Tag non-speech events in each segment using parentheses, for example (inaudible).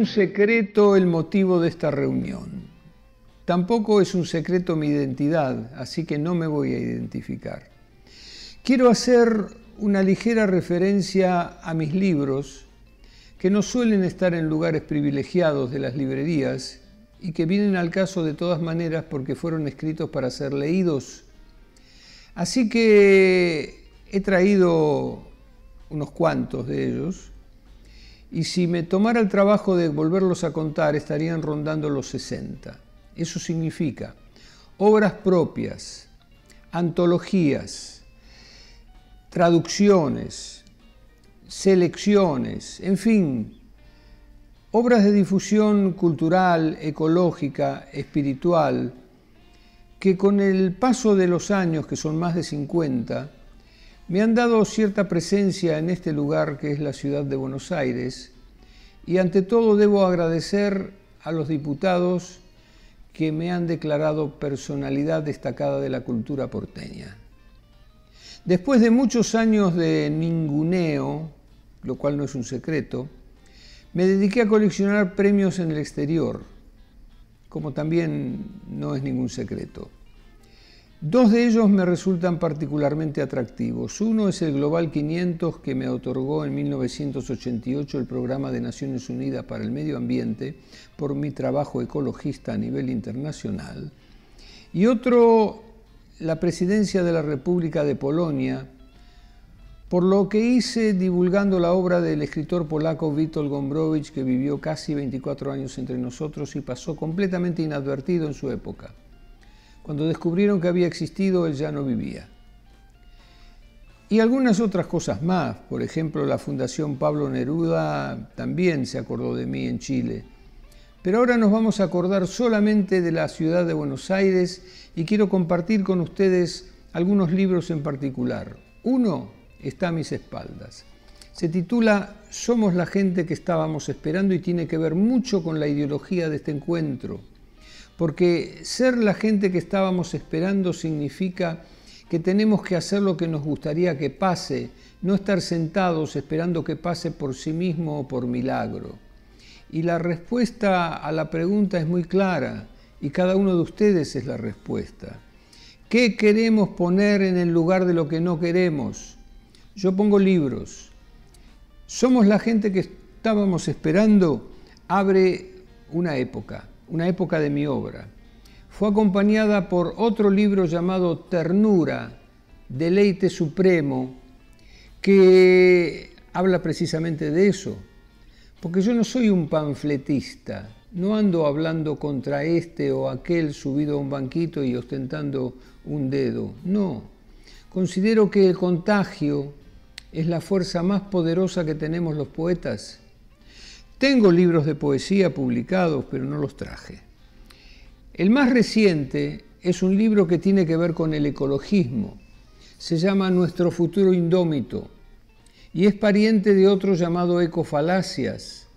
Un secreto el motivo de esta reunión. Tampoco es un secreto mi identidad, así que no me voy a identificar. Quiero hacer una ligera referencia a mis libros, que no suelen estar en lugares privilegiados de las librerías y que vienen al caso de todas maneras porque fueron escritos para ser leídos. Así que he traído unos cuantos de ellos y si me tomara el trabajo de volverlos a contar, estarían rondando los 60. Eso significa obras propias, antologías, traducciones, selecciones, en fin, obras de difusión cultural, ecológica, espiritual, que con el paso de los años, que son más de 50, me han dado cierta presencia en este lugar que es la ciudad de Buenos Aires y ante todo debo agradecer a los diputados que me han declarado personalidad destacada de la cultura porteña. Después de muchos años de ninguneo, lo cual no es un secreto, me dediqué a coleccionar premios en el exterior, como también no es ningún secreto. Dos de ellos me resultan particularmente atractivos. Uno es el Global 500 que me otorgó en 1988 el Programa de Naciones Unidas para el Medio Ambiente por mi trabajo ecologista a nivel internacional. Y otro, la Presidencia de la República de Polonia, por lo que hice divulgando la obra del escritor polaco Witold Gombrowicz, que vivió casi 24 años entre nosotros y pasó completamente inadvertido en su época. Cuando descubrieron que había existido, él ya no vivía. Y algunas otras cosas más, por ejemplo, la Fundación Pablo Neruda también se acordó de mí en Chile. Pero ahora nos vamos a acordar solamente de la ciudad de Buenos Aires y quiero compartir con ustedes algunos libros en particular. Uno está a mis espaldas. Se titula Somos la gente que estábamos esperando y tiene que ver mucho con la ideología de este encuentro porque ser la gente que estábamos esperando significa que tenemos que hacer lo que nos gustaría que pase, no estar sentados esperando que pase por sí mismo o por milagro. Y la respuesta a la pregunta es muy clara y cada uno de ustedes es la respuesta. ¿Qué queremos poner en el lugar de lo que no queremos? Yo pongo libros. Somos la gente que estábamos esperando, abre una época una época de mi obra. Fue acompañada por otro libro llamado Ternura, Deleite Supremo, que habla precisamente de eso. Porque yo no soy un panfletista, no ando hablando contra este o aquel subido a un banquito y ostentando un dedo, no. Considero que el contagio es la fuerza más poderosa que tenemos los poetas tengo libros de poesía publicados, pero no los traje. El más reciente es un libro que tiene que ver con el ecologismo. Se llama Nuestro futuro indómito y es pariente de otro llamado Ecofalacias,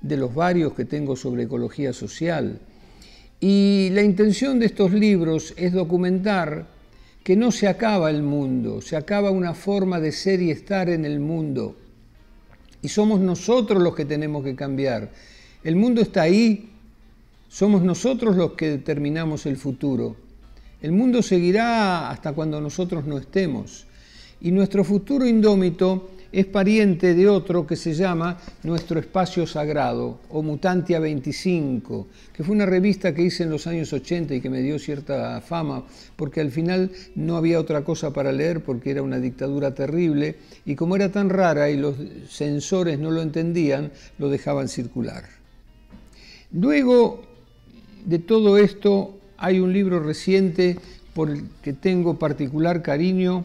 de los varios que tengo sobre ecología social. Y la intención de estos libros es documentar que no se acaba el mundo, se acaba una forma de ser y estar en el mundo y somos nosotros los que tenemos que cambiar. El mundo está ahí, somos nosotros los que determinamos el futuro. El mundo seguirá hasta cuando nosotros no estemos. Y nuestro futuro indómito es pariente de otro que se llama Nuestro Espacio Sagrado o Mutantia 25, que fue una revista que hice en los años 80 y que me dio cierta fama, porque al final no había otra cosa para leer porque era una dictadura terrible y como era tan rara y los censores no lo entendían, lo dejaban circular. Luego de todo esto hay un libro reciente por el que tengo particular cariño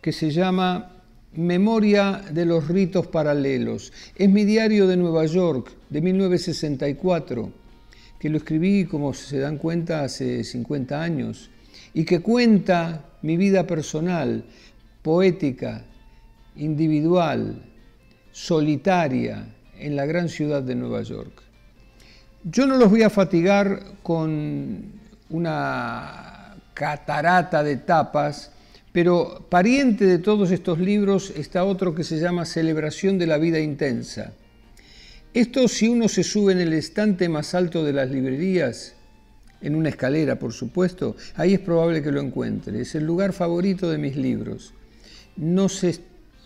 que se llama Memoria de los ritos paralelos. Es mi diario de Nueva York, de 1964, que lo escribí, como se dan cuenta, hace 50 años, y que cuenta mi vida personal, poética, individual, solitaria, en la gran ciudad de Nueva York. Yo no los voy a fatigar con una catarata de tapas, pero pariente de todos estos libros está otro que se llama Celebración de la Vida Intensa. Esto si uno se sube en el estante más alto de las librerías, en una escalera por supuesto, ahí es probable que lo encuentre. Es el lugar favorito de mis libros. No se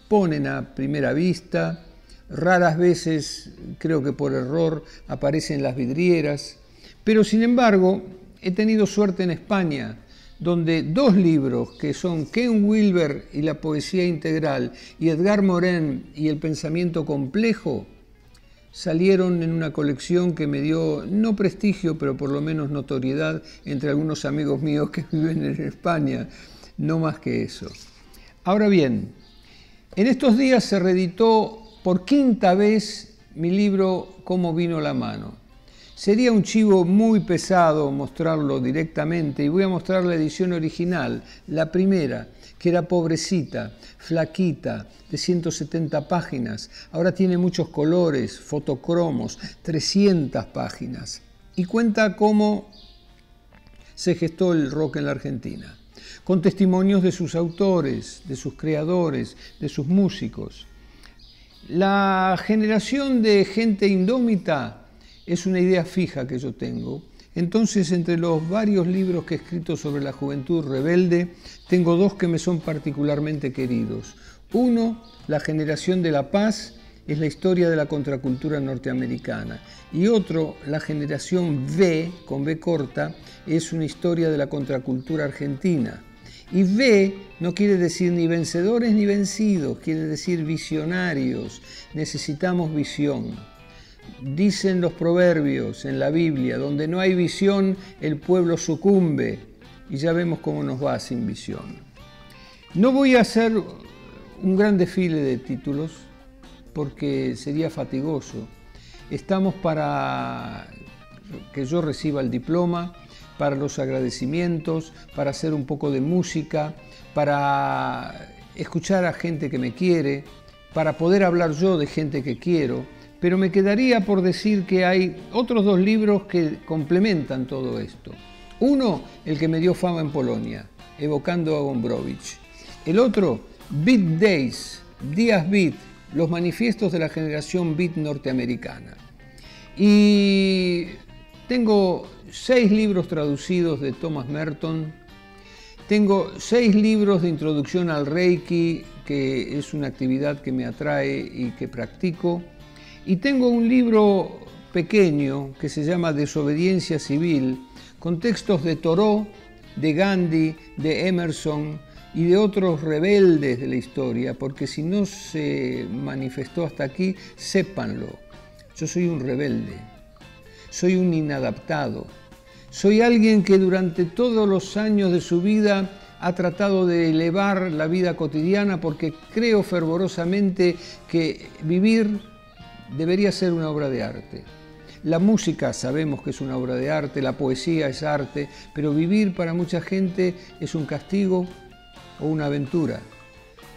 ponen a primera vista, raras veces, creo que por error, aparecen en las vidrieras, pero sin embargo he tenido suerte en España, donde dos libros, que son Ken Wilber y la poesía integral, y Edgar Morin y el pensamiento complejo, salieron en una colección que me dio no prestigio, pero por lo menos notoriedad entre algunos amigos míos que (laughs) viven en España, no más que eso. Ahora bien, en estos días se reeditó por quinta vez mi libro Cómo vino la mano. Sería un chivo muy pesado mostrarlo directamente y voy a mostrar la edición original, la primera, que era pobrecita, flaquita, de 170 páginas. Ahora tiene muchos colores, fotocromos, 300 páginas. Y cuenta cómo se gestó el rock en la Argentina, con testimonios de sus autores, de sus creadores, de sus músicos. La generación de gente indómita es una idea fija que yo tengo. Entonces, entre los varios libros que he escrito sobre la juventud rebelde, tengo dos que me son particularmente queridos. Uno, La generación de la paz, es la historia de la contracultura norteamericana. Y otro, La generación V, con V corta, es una historia de la contracultura argentina. Y V no quiere decir ni vencedores ni vencidos, quiere decir visionarios. Necesitamos visión. Dicen los proverbios en la Biblia, donde no hay visión, el pueblo sucumbe. Y ya vemos cómo nos va sin visión. No voy a hacer un gran desfile de títulos porque sería fatigoso. Estamos para que yo reciba el diploma, para los agradecimientos, para hacer un poco de música, para escuchar a gente que me quiere, para poder hablar yo de gente que quiero pero me quedaría por decir que hay otros dos libros que complementan todo esto. Uno, el que me dio fama en Polonia, evocando a Gombrowicz. El otro, Beat Days, Días Beat, los manifiestos de la generación Beat norteamericana. Y tengo seis libros traducidos de Thomas Merton, tengo seis libros de introducción al Reiki, que es una actividad que me atrae y que practico. Y tengo un libro pequeño que se llama Desobediencia Civil, con textos de Thoreau, de Gandhi, de Emerson y de otros rebeldes de la historia, porque si no se manifestó hasta aquí, sépanlo. Yo soy un rebelde, soy un inadaptado, soy alguien que durante todos los años de su vida ha tratado de elevar la vida cotidiana porque creo fervorosamente que vivir debería ser una obra de arte. La música sabemos que es una obra de arte, la poesía es arte, pero vivir para mucha gente es un castigo o una aventura.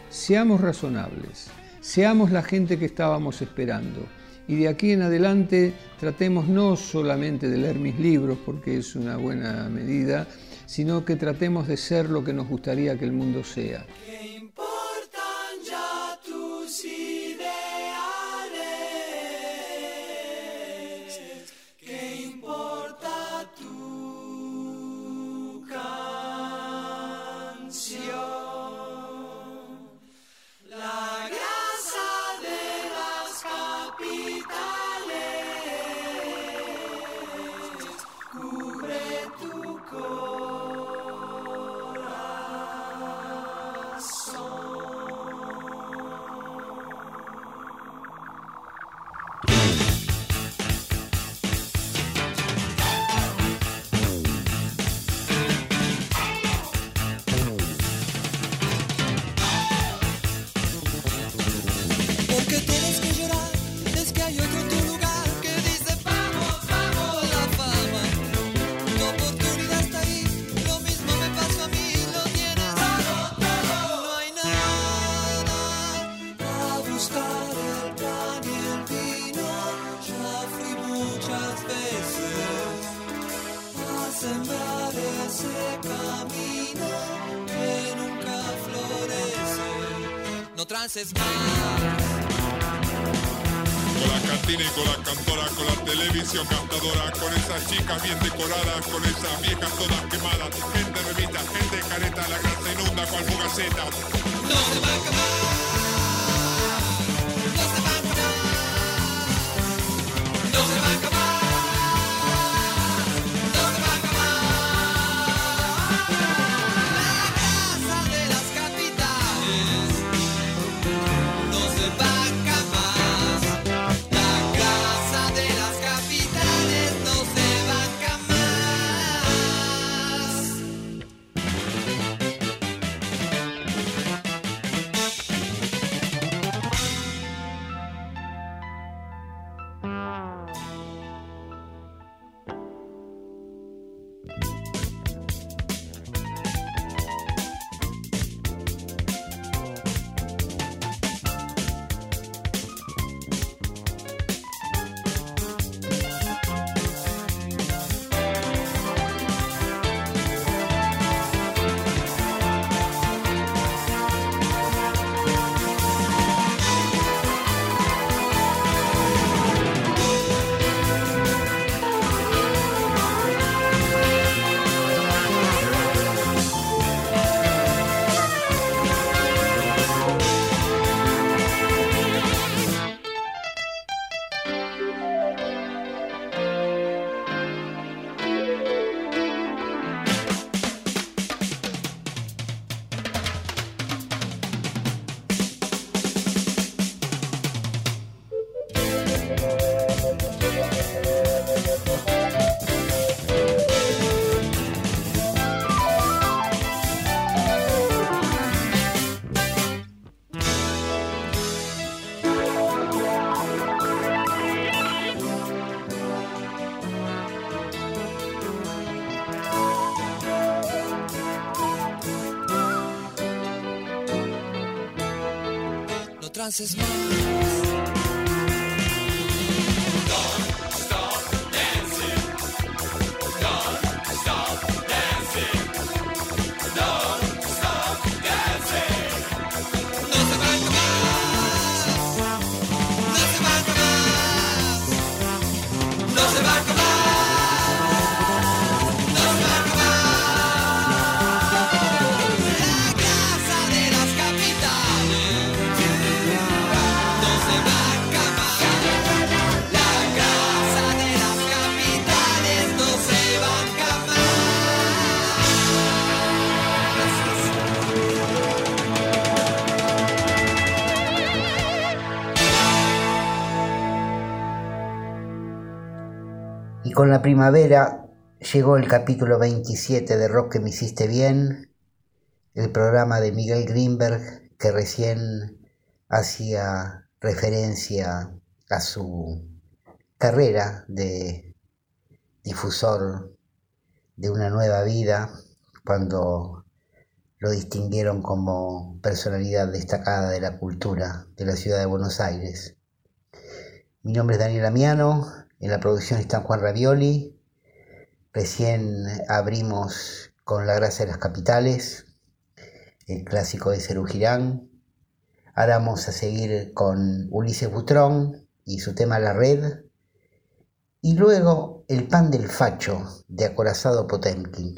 Seamos razonables, seamos la gente que estábamos esperando y de aquí en adelante tratemos no solamente de leer mis libros, porque es una buena medida, sino que tratemos de ser lo que nos gustaría que el mundo sea. Trances más. cine, con la cantora, con la televisión gastadora, con esas chicas bien decoradas, con esas viejas todas quemadas, gente revista, gente careta, la grasa inunda cual fugaceta. No se va a acabar. Chances más. Con la primavera llegó el capítulo 27 de Rock que me hiciste bien, el programa de Miguel Greenberg que recién hacía referencia a su carrera de difusor de una nueva vida cuando lo distinguieron como personalidad destacada de la cultura de la ciudad de Buenos Aires. Mi nombre es Daniel Amiano, en la producción está Juan Ravioli. Recién abrimos con La Gracia de las Capitales, el clásico de Cerú Girán. Ahora vamos a seguir con Ulises Butrón y su tema La Red. Y luego El pan del facho de Acorazado Potemkin.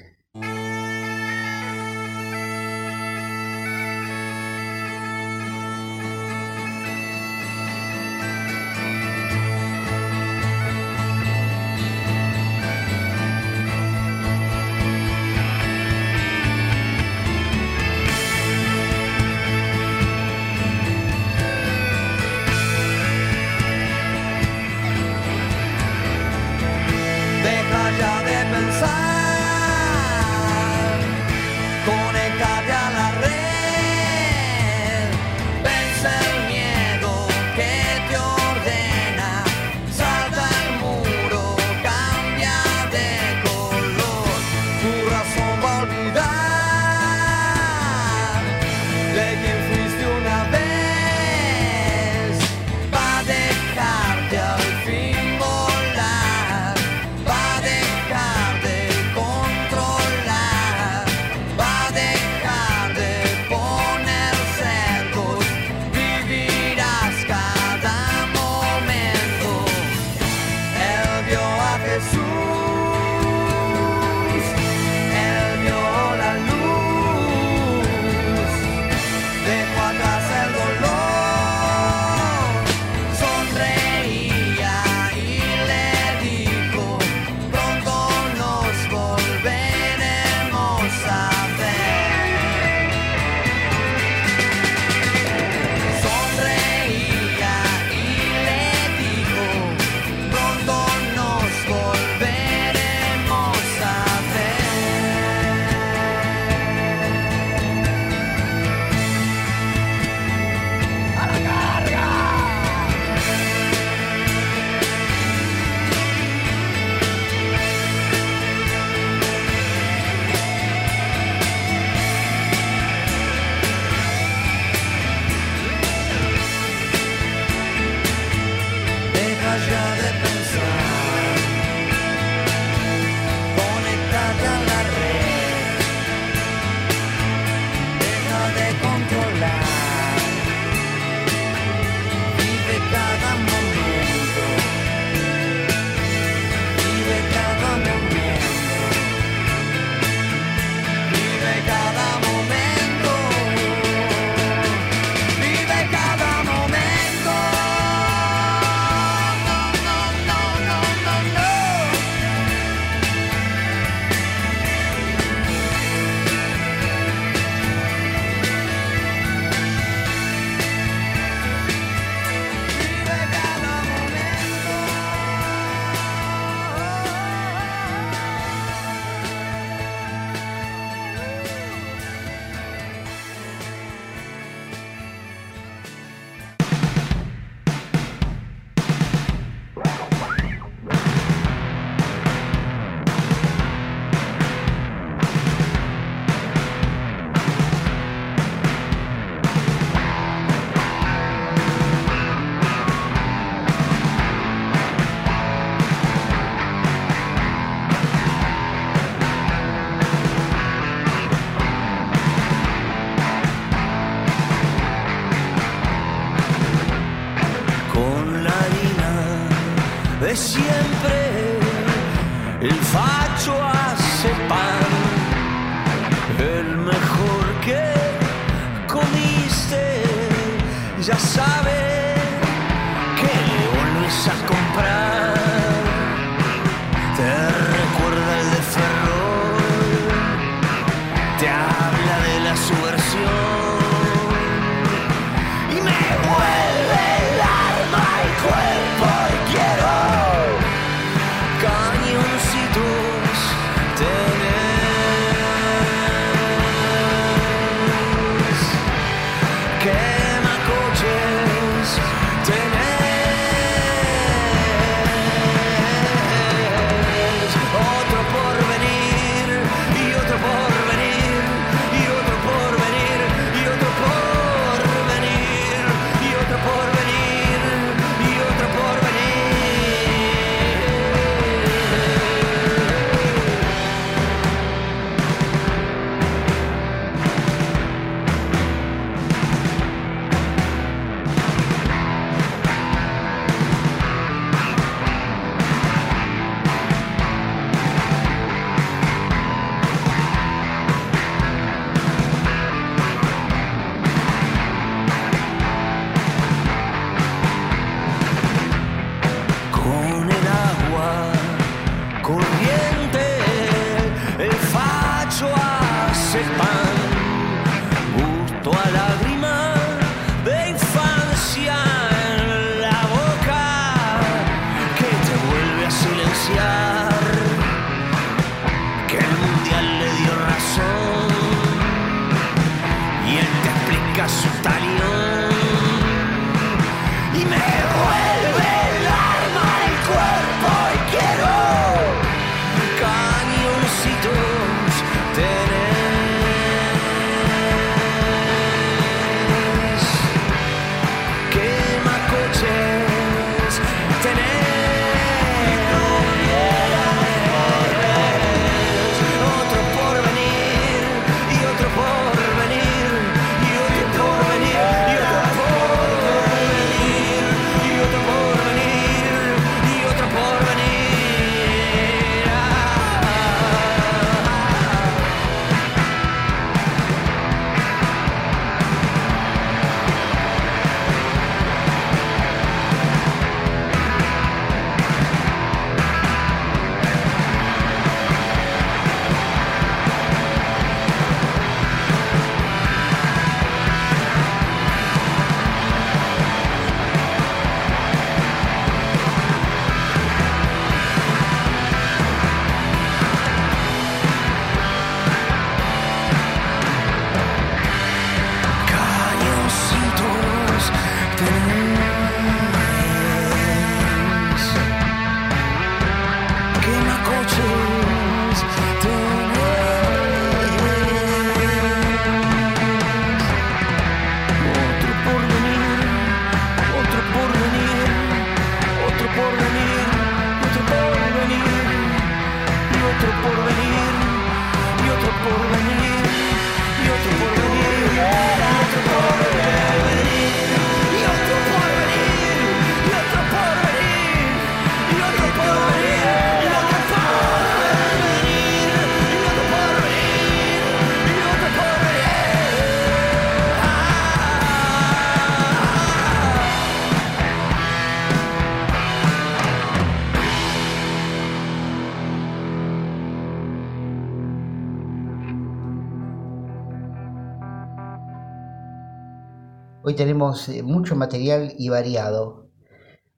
Tenemos eh, mucho material y variado.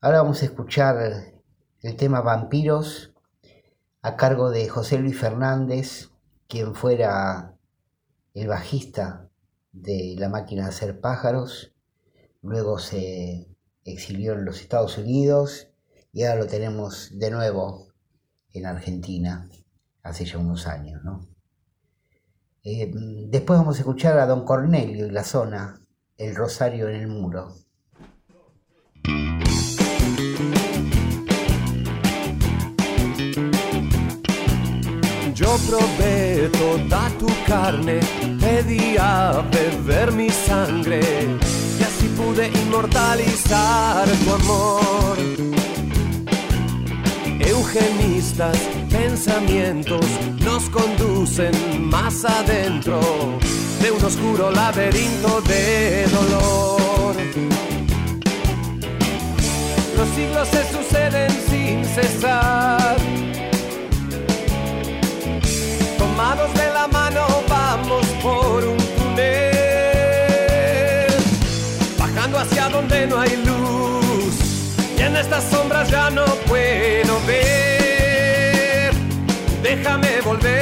Ahora vamos a escuchar el tema Vampiros a cargo de José Luis Fernández, quien fuera el bajista de La máquina de hacer pájaros. Luego se exilió en los Estados Unidos y ahora lo tenemos de nuevo en Argentina, hace ya unos años. ¿no? Eh, después vamos a escuchar a Don Cornelio y la zona, El Rosario en el Muro. Yo probé toda tu carne, pedí a beber mi sangre y así pude inmortalizar tu amor. Eugenistas, pensamientos nos conducen más adentro de un oscuro laberinto de dolor. Los siglos se suceden sin cesar. Tomados de la mano vamos por un túnel, bajando hacia donde no hay luz. Y en estas sombras ya no puedo ver. Déjame volver,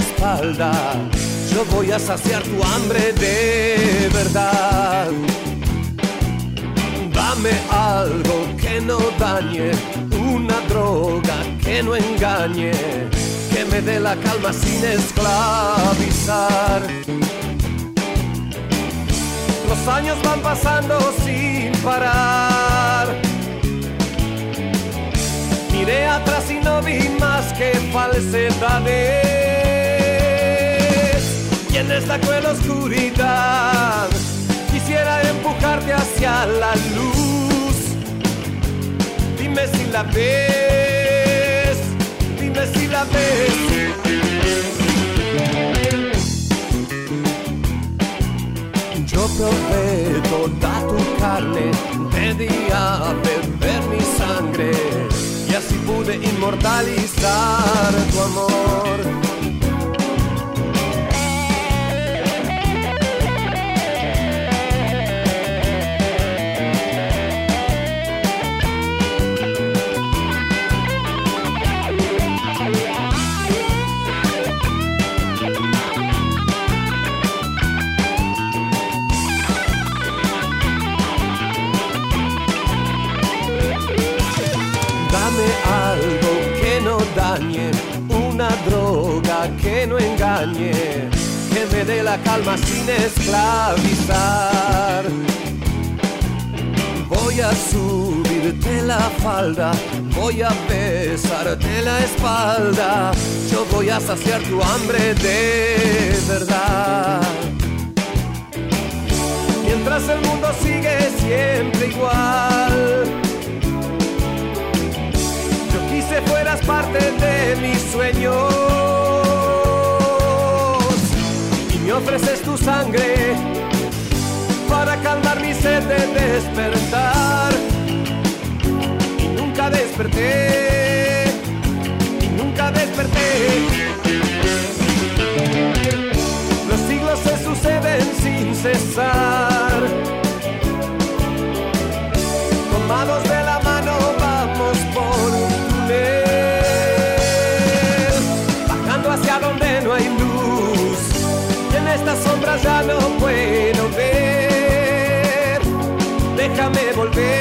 espalda. Yo voy a saciar tu hambre de verdad. Dame algo que no dañe, una droga que no engañe, que me dé la calma sin esclavizar. Los años van pasando sin parar. Miré atrás y no vi más que falsedades. En esta oscuridad quisiera empujarte hacia la luz. Dime si la ves, dime si la ves. Yo probé toda tu carne, pedí a beber mi sangre y así pude inmortalizar tu amor. Que no engañe, que me dé la calma sin esclavizar. Voy a subirte la falda, voy a besarte la espalda, yo voy a saciar tu hambre de verdad. Mientras el mundo sigue siempre igual. Yo quise fueras parte de mis sueños y ofreces tu sangre para calmar mi sed de despertar. Y nunca desperté, y nunca desperté. Los siglos se suceden sin cesar. Sombras ya no puedo ver. Déjame volver,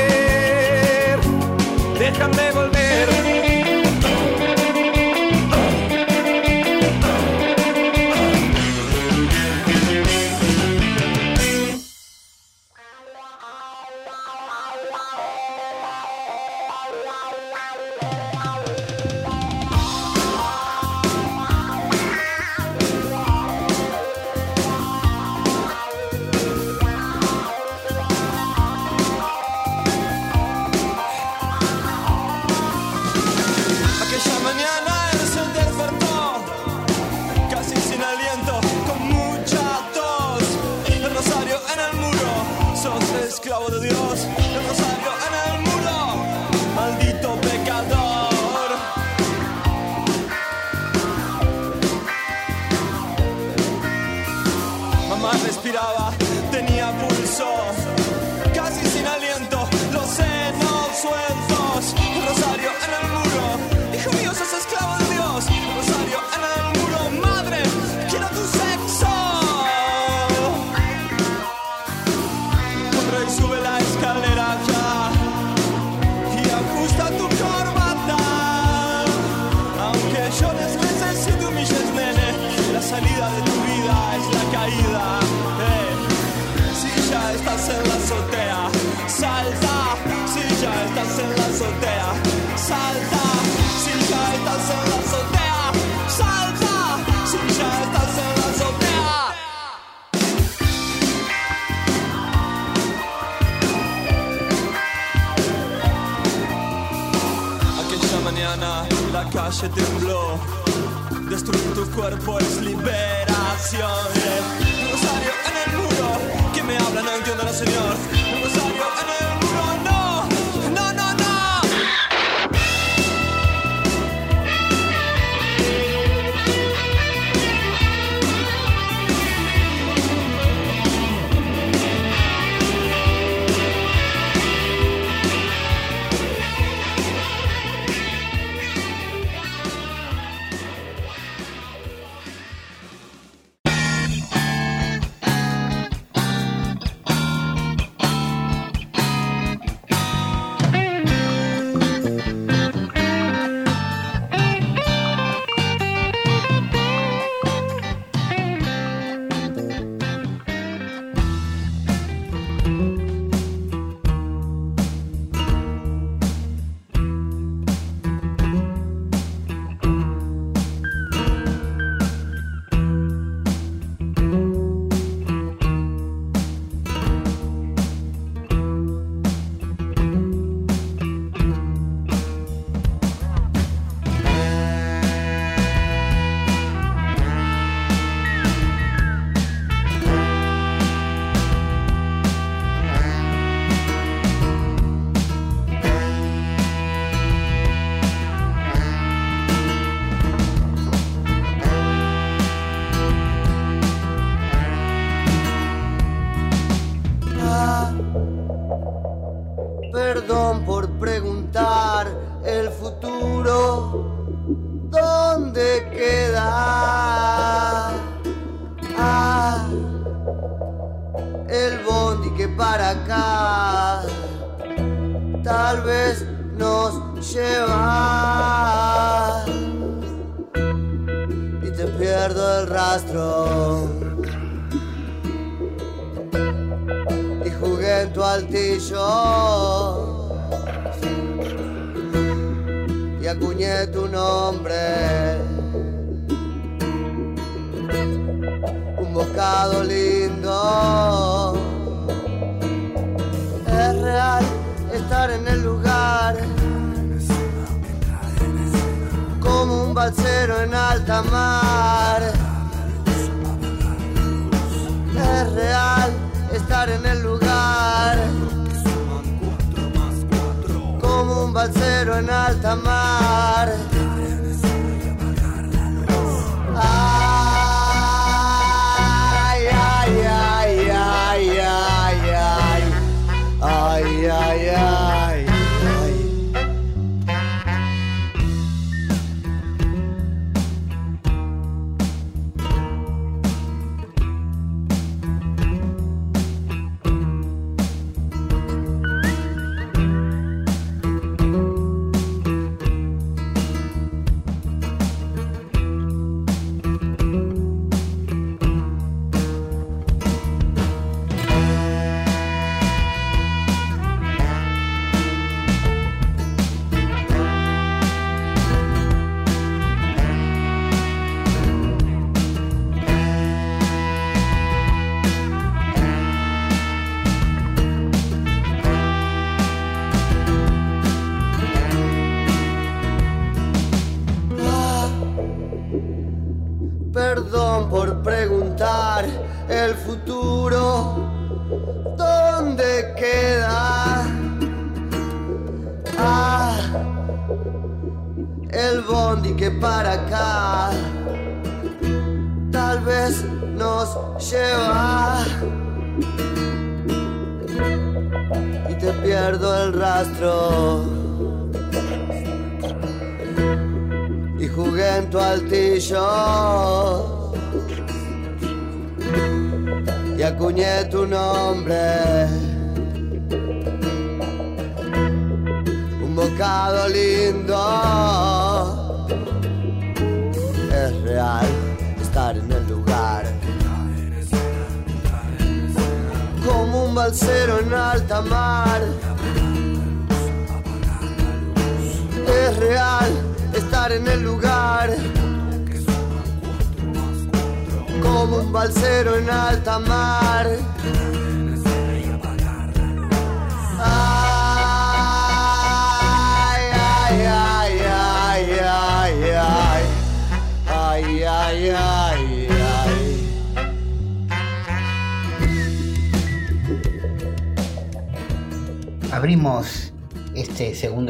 cuerpo es liberación.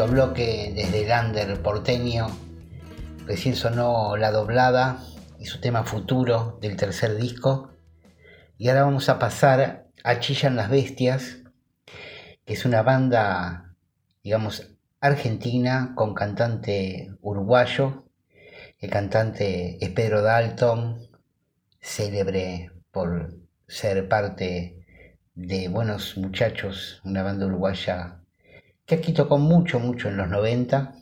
Bloque desde el under porteño. Recién sonó La Doblada y su tema futuro del tercer disco. Y ahora vamos a pasar a Chillan las Bestias, que es una banda, digamos, argentina con cantante uruguayo. El cantante es Pedro Dalton, célebre por ser parte de Buenos Muchachos, una banda uruguaya que aquí tocó mucho, mucho en los 90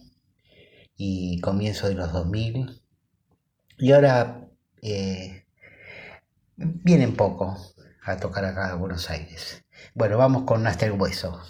y comienzo de los 2000. Y ahora eh, vienen poco a tocar acá a Buenos Aires. Bueno, vamos con Hasta Hueso.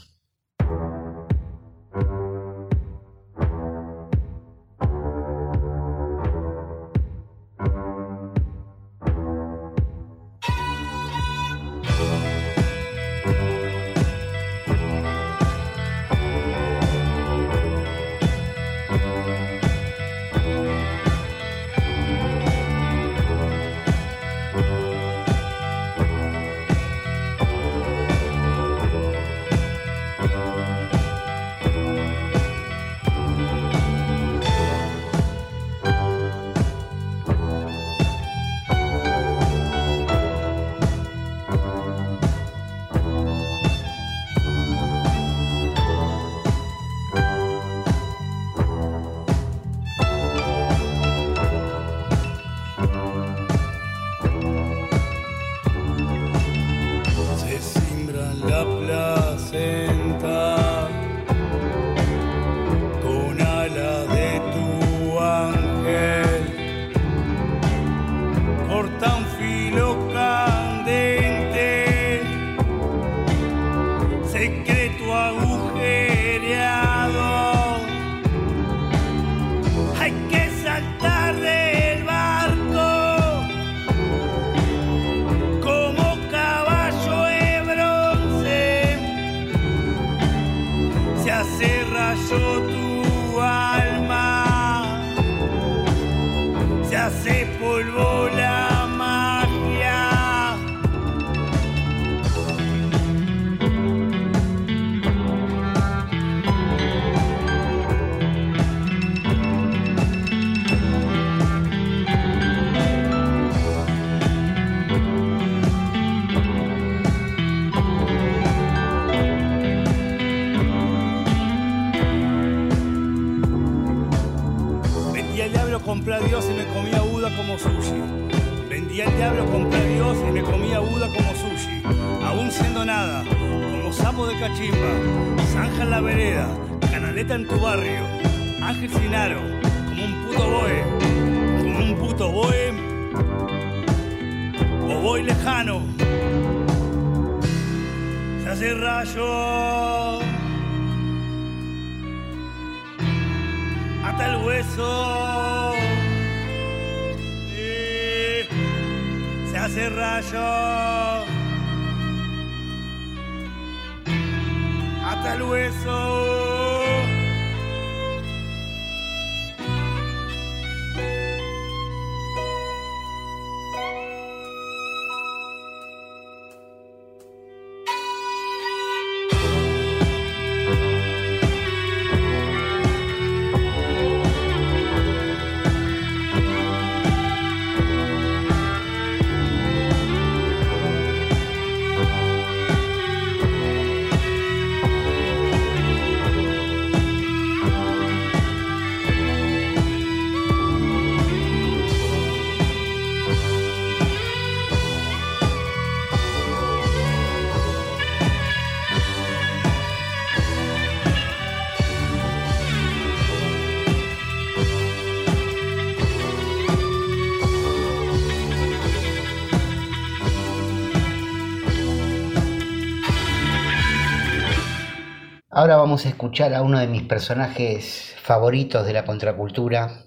Ahora vamos a escuchar a uno de mis personajes favoritos de la contracultura.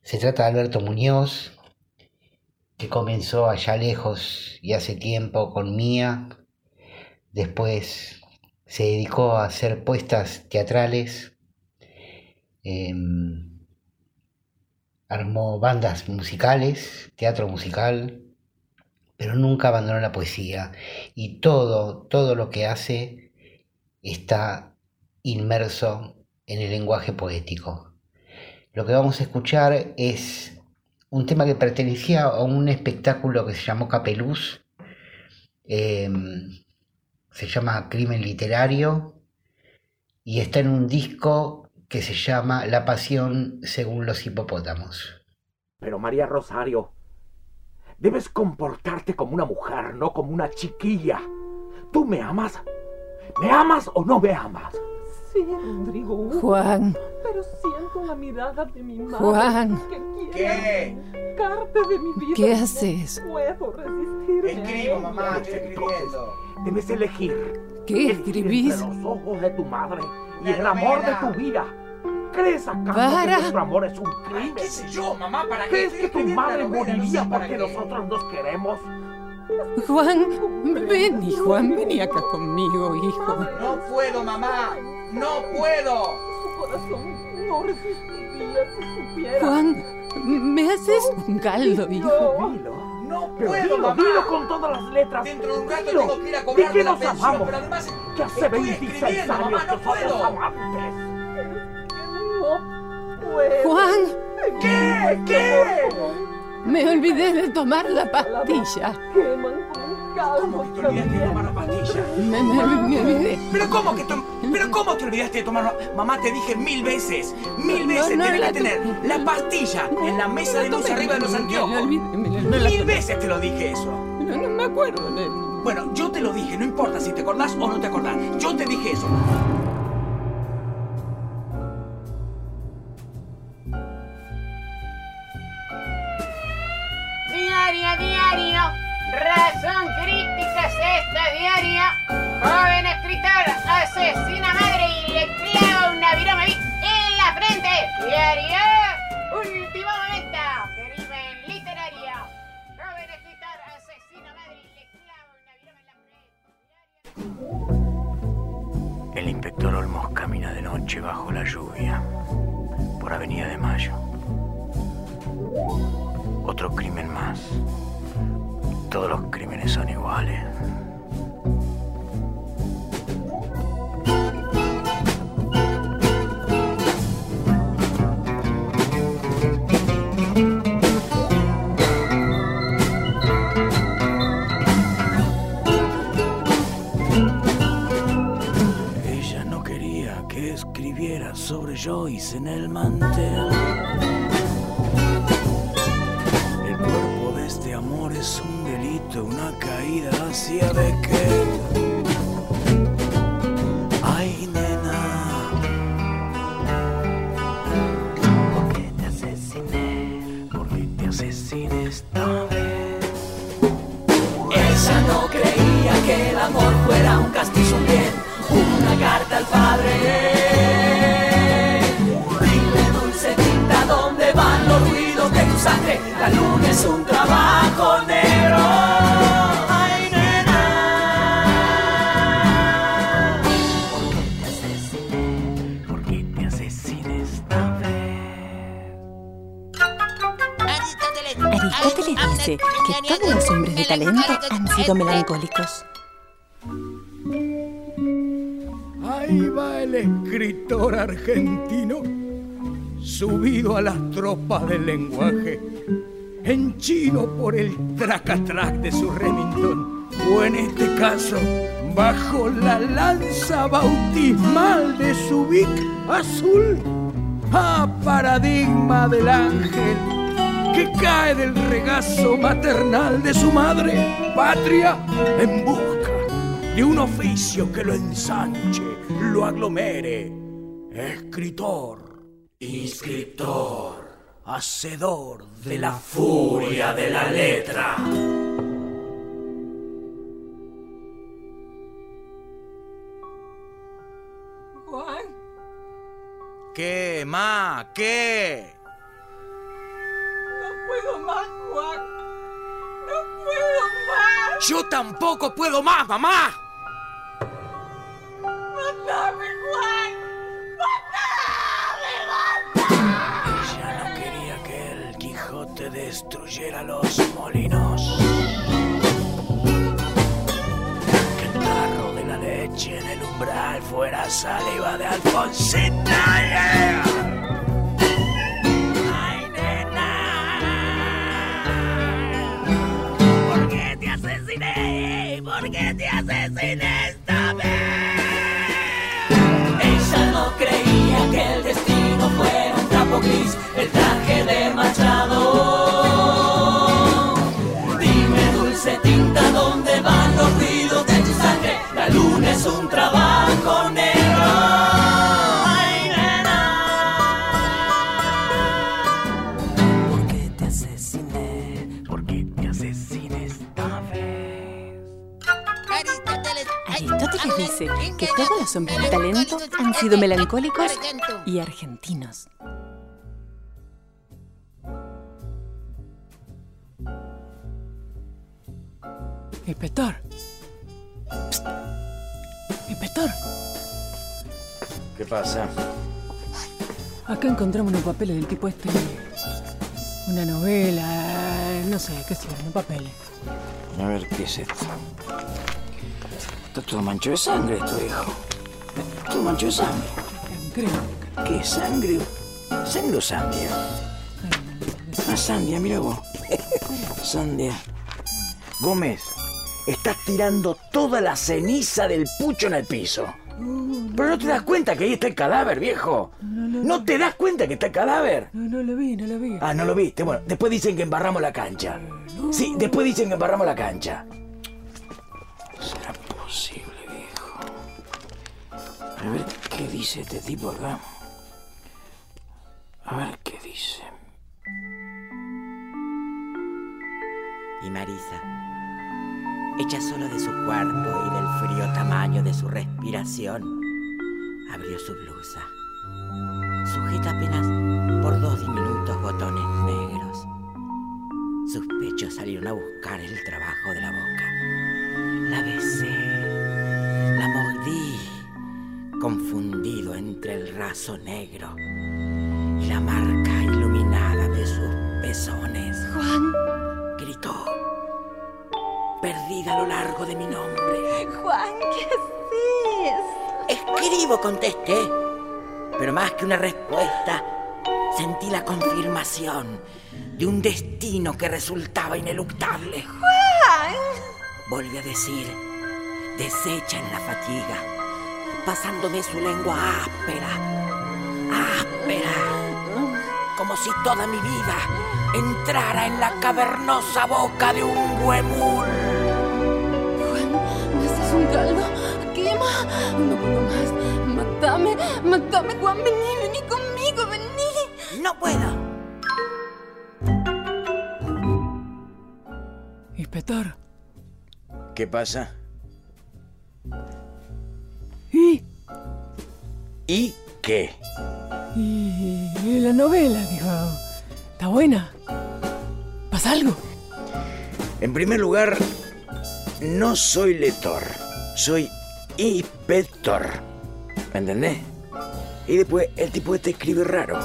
Se trata de Alberto Muñoz, que comenzó allá lejos y hace tiempo con Mía. Después se dedicó a hacer puestas teatrales. em, armó bandas musicales, teatro musical, pero nunca abandonó la poesía. Y todo, todo lo que hace está inmerso en el lenguaje poético. Lo que vamos a escuchar es un tema que pertenecía a un espectáculo que se llamó Capeluz. eh, se llama Crimen Literario y está en un disco que se llama La Pasión según los hipopótamos. Pero María Rosario, debes comportarte como una mujer, no como una chiquilla. ¿Tú me amas? ¿Me amas o no me amas? Sí, Rodrigo. Juan, Pero siento la mirada de mi madre. Juan. Que quiere arrancarte de mi vida. ¿qué haces? No puedo resistirme. Escribo, mamá, estoy escribiendo. Debes elegir. ¿Qué escribís? Entre los ojos de tu madre y el amor de tu vida. ¿Crees acaso Para. que nuestro amor es un Ay, crimen? qué sé yo, mamá, ¿para qué ¿Crees que tu madre moriría porque qué. nosotros nos queremos? Juan, vení, Juan, vení acá conmigo, hijo. No puedo, mamá. No puedo. Su corazón no resistiría si supiera. Juan, me haces un caldo, hijo. Dilo. No Pero puedo, dilo, mamá. dilo con todas las letras. Dentro de un rato Dilo. tengo que ir a ¿De cobrar qué nos pensión, amamos? pero además Que hace estoy 26 escribiendo, años mamá, no puedo. amantes. No puedo. Juan, ¿Qué? ¿Qué? Me olvidé de tomar la pastilla. ¿Cómo que te olvidaste de tomar la pastilla? Me, me- me olvidé. ¿Pero cómo que ¿Pero cómo te olvidaste de tomar la- Mamá, te dije mil veces, mil No, veces, no tenés que tener la pastilla en la mesa de luz arriba de los anteojos. no Mil veces te lo dije eso. No, no me acuerdo. no. Bueno, yo te lo dije, no importa si te acordás o no te acordás. Yo te dije eso. Diario, razón crítica es esta diario. Joven escritor asesina madre y le clava una viroma en la frente. Diario, último momento, crimen literario. Joven escritor asesina madre y le clava una viroma en la frente. El inspector Olmos camina de noche bajo la lluvia por Avenida de Mayo. Otro crimen más. Todos los crímenes son iguales. Ella no quería que escribiera sobre Joyce en el mantel. Es un delito, una caída hacia Beckett. Ay, nena. ¿Por qué te asesiné? ¿Por qué te asesiné esta vez? Ella no creía que el amor fuera un castillo un bien, una carta al padre. Dónde van los ruidos de tu sangre. La luna es un trabajo que todos los hombres de talento han sido melancólicos. Ahí va el escritor argentino, subido a las tropas del lenguaje, henchido por el tracatrac de su Remington, o en este caso, bajo la lanza bautismal de su Vic azul, a paradigma del ángel que cae del regazo maternal de su madre, patria, en busca de un oficio que lo ensanche, lo aglomere. Escritor, inscriptor, hacedor de la furia de la letra. ¿Qué, ma? ¿Qué? No puedo más, Juan. No puedo más. Yo tampoco puedo más, mamá. ¡Matame, Juan! Ella no quería que el Quijote destruyera los molinos. Que el tarro de la leche en el umbral fuera saliva de Alfonsina. yeah. Asesiné? ¿Por qué te asesiné esta vez? Ella no creía que el destino fuera un trapo gris, dice que todos los hombres de talento han sido melancólicos y argentinos. Inspector. Psst. Inspector, ¿Qué pasa? acá encontramos unos papeles del tipo este. Una novela, no sé, qué sé, unos papeles. A ver, ¿qué es esto? Está todo mancho de sangre esto, hijo. Todo mancho de sangre. Creo. ¿Qué sangre? ¿Sangre o sandia? Ah, sandia, mira vos. sandia. Gómez, estás tirando toda la ceniza del pucho en el piso. Pero no te das cuenta que ahí está el cadáver, viejo. ¿No te das cuenta que está el cadáver? No, no lo vi, no lo vi. Ah, no lo viste. Bueno, después dicen que embarramos la cancha. Sí, después dicen que embarramos la cancha. A ver qué dice este tipo acá. A ver qué dice. Y Marisa, hecha solo de su cuerpo y del frío tamaño de su respiración, abrió su blusa, sujeta apenas por dos diminutos botones negros. Sus pechos salieron a buscar el trabajo de la boca. La besé, la mordí, confundido entre el raso negro y la marca iluminada de sus pezones. Juan. Gritó, perdida a lo largo de mi nombre. Juan, ¿qué haces? Escribo, contesté. Pero más que una respuesta, sentí la confirmación de un destino que resultaba ineluctable. Juan. Volví a decir, deshecha en la fatiga, pasándome su lengua áspera, áspera, como si toda mi vida entrara en la cavernosa boca de un huemul. Juan, ¿me haces un caldo? ¿Quema? No puedo más. Mátame, mátame, Juan. Vení, vení conmigo, vení. No puedo. Inspector. ¿Qué pasa? ¿Y qué? Y, y la novela, dijo. ¿Está buena? ¿Pasa algo? En primer lugar, no soy lector, soy inspector. ¿Me entendés? Y después el tipo este escribe raro.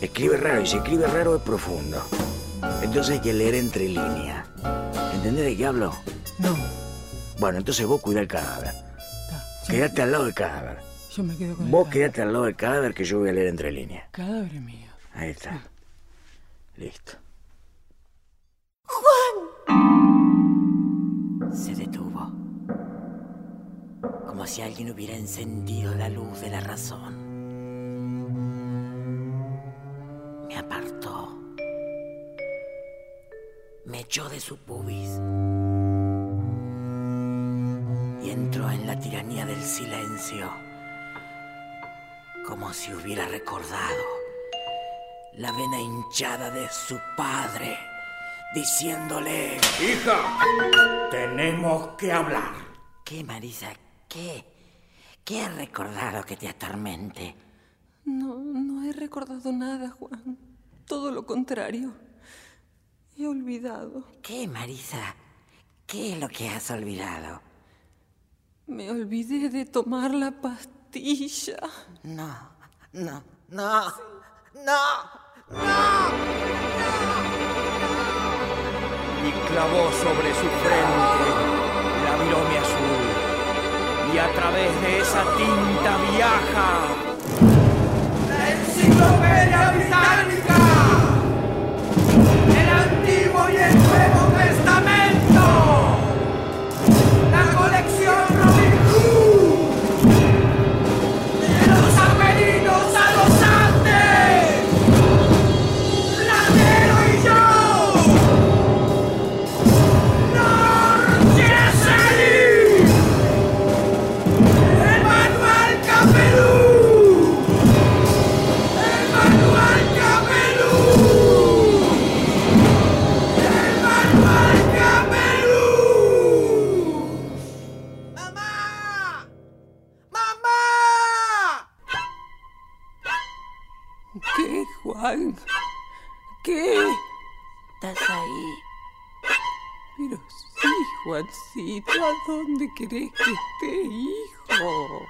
Escribe raro y si escribe raro es profundo. Entonces hay que leer entre líneas. ¿Entendés de qué hablo? No. Bueno, entonces vos cuida el cadáver. Quédate al lado del cadáver. Yo me quedo con Vos el quédate al lado del cadáver que yo voy a leer entre líneas. cadáver mío. Ahí está. Listo. Se detuvo, como si alguien hubiera encendido la luz de la razón. Me apartó, me echó de su pubis y entró en la tiranía del silencio, como si hubiera recordado la vena hinchada de su padre, diciéndole... Hija, tenemos que hablar. ¿Qué, Marisa? ¿Qué? ¿Qué has recordado que te atormente? No, no he recordado nada, Juan. Todo lo contrario. He olvidado. ¿Qué, Marisa? ¿Qué es lo que has olvidado? Me olvidé de tomar la pastilla. No, no, no, no. y clavó sobre su frente la virome azul. Y a través de esa tinta viaja la enciclopedia británica, ¿a dónde querés que esté, hijo?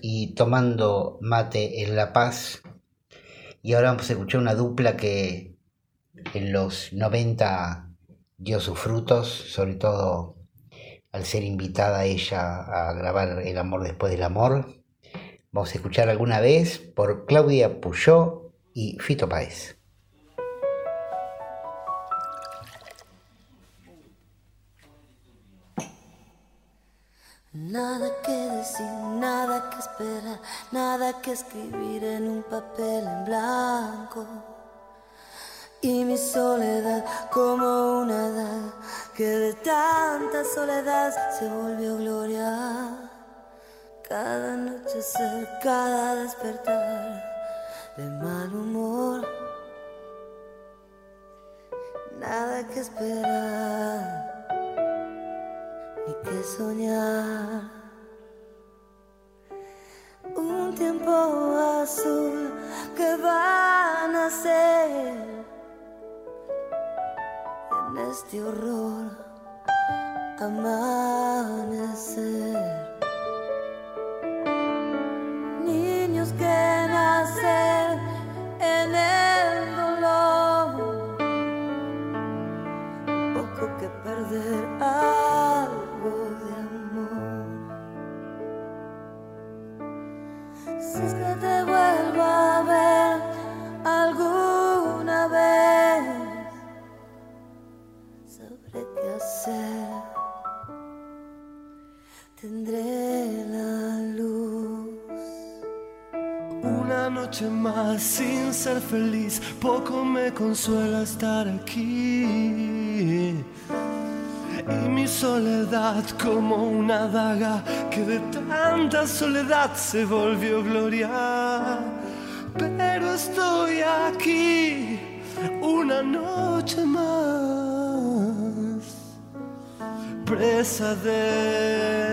Y tomando mate en La Paz. Y ahora vamos a escuchar una dupla que en los 90 dio sus frutos, sobre todo al ser invitada ella a grabar El amor después del amor. Vamos a escuchar alguna vez por Claudia Puyó y Fito Páez. Nada que decir, nada que esperar, nada que escribir en un papel en blanco. Y mi soledad como una edad que de tanta soledad se volvió gloria. Cada anochecer, cada despertar de mal humor. Nada que esperar ni que soñar. Un tiempo azul que va a nacer en este horror amanecer. Consuela estar aquí. Y mi soledad como una daga que de tanta soledad se volvió gloria. Pero estoy aquí una noche más, presa de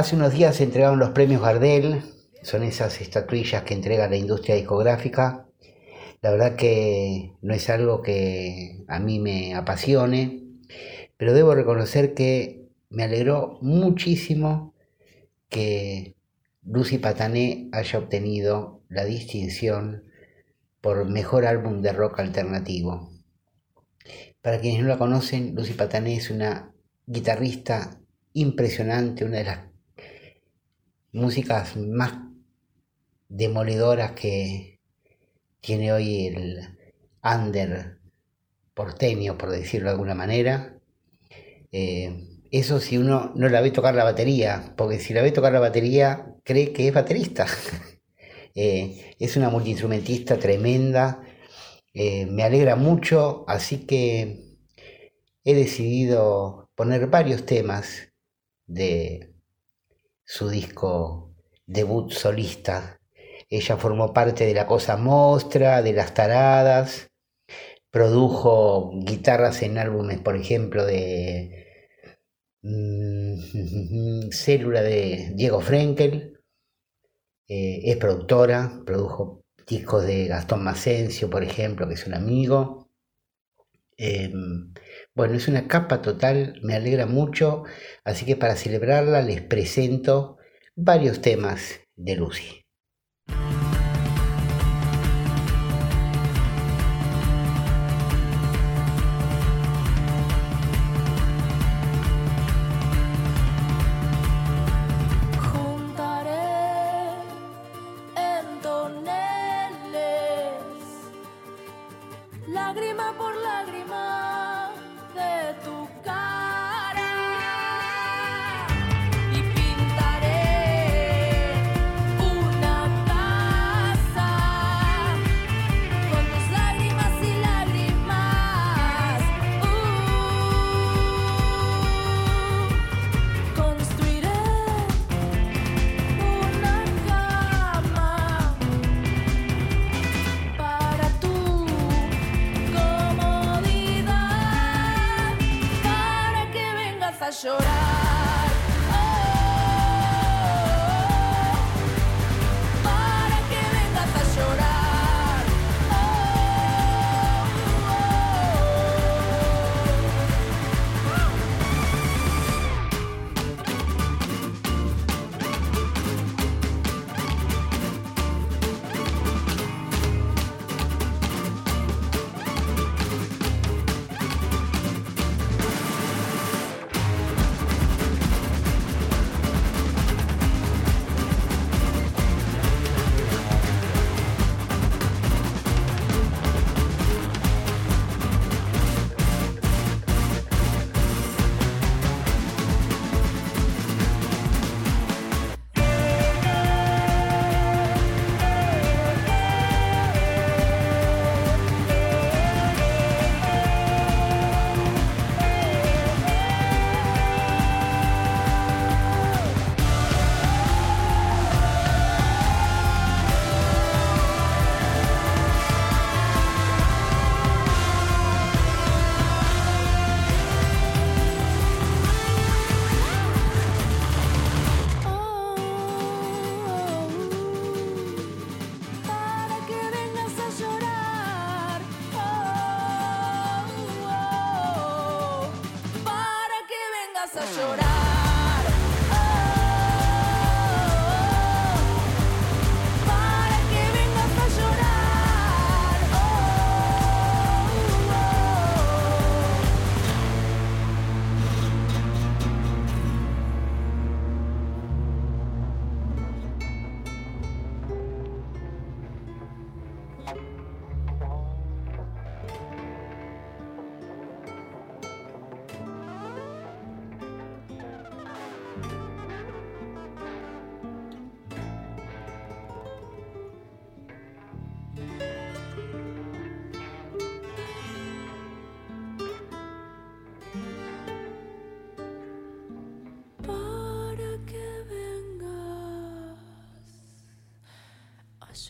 Hace unos días se entregaron los premios Gardel, son esas estatuillas que entrega la industria discográfica. La verdad que no es algo que a mí me apasione, pero debo reconocer que me alegró muchísimo que Lucy Patané haya obtenido la distinción por mejor álbum de rock alternativo. Para quienes no la conocen, Lucy Patané es una guitarrista impresionante, una de las músicas más demoledoras que tiene hoy el under porteño, por decirlo de alguna manera. Eh, eso si uno no la ve tocar la batería, porque si la ve tocar la batería cree que es baterista. (laughs) Eh, es una multiinstrumentista tremenda, eh, me alegra mucho, así que he decidido poner varios temas de su disco debut solista. Ella formó parte de la Cosa Mostra, de Las Taradas, produjo guitarras en álbumes, por ejemplo, de mm, (laughs) Célula de Diego Frenkel, eh, es productora, produjo discos de Gastón Macencio, por ejemplo, que es un amigo. Em, bueno, es una capa total, me alegra mucho, así que para celebrarla les presento varios temas de Lucy.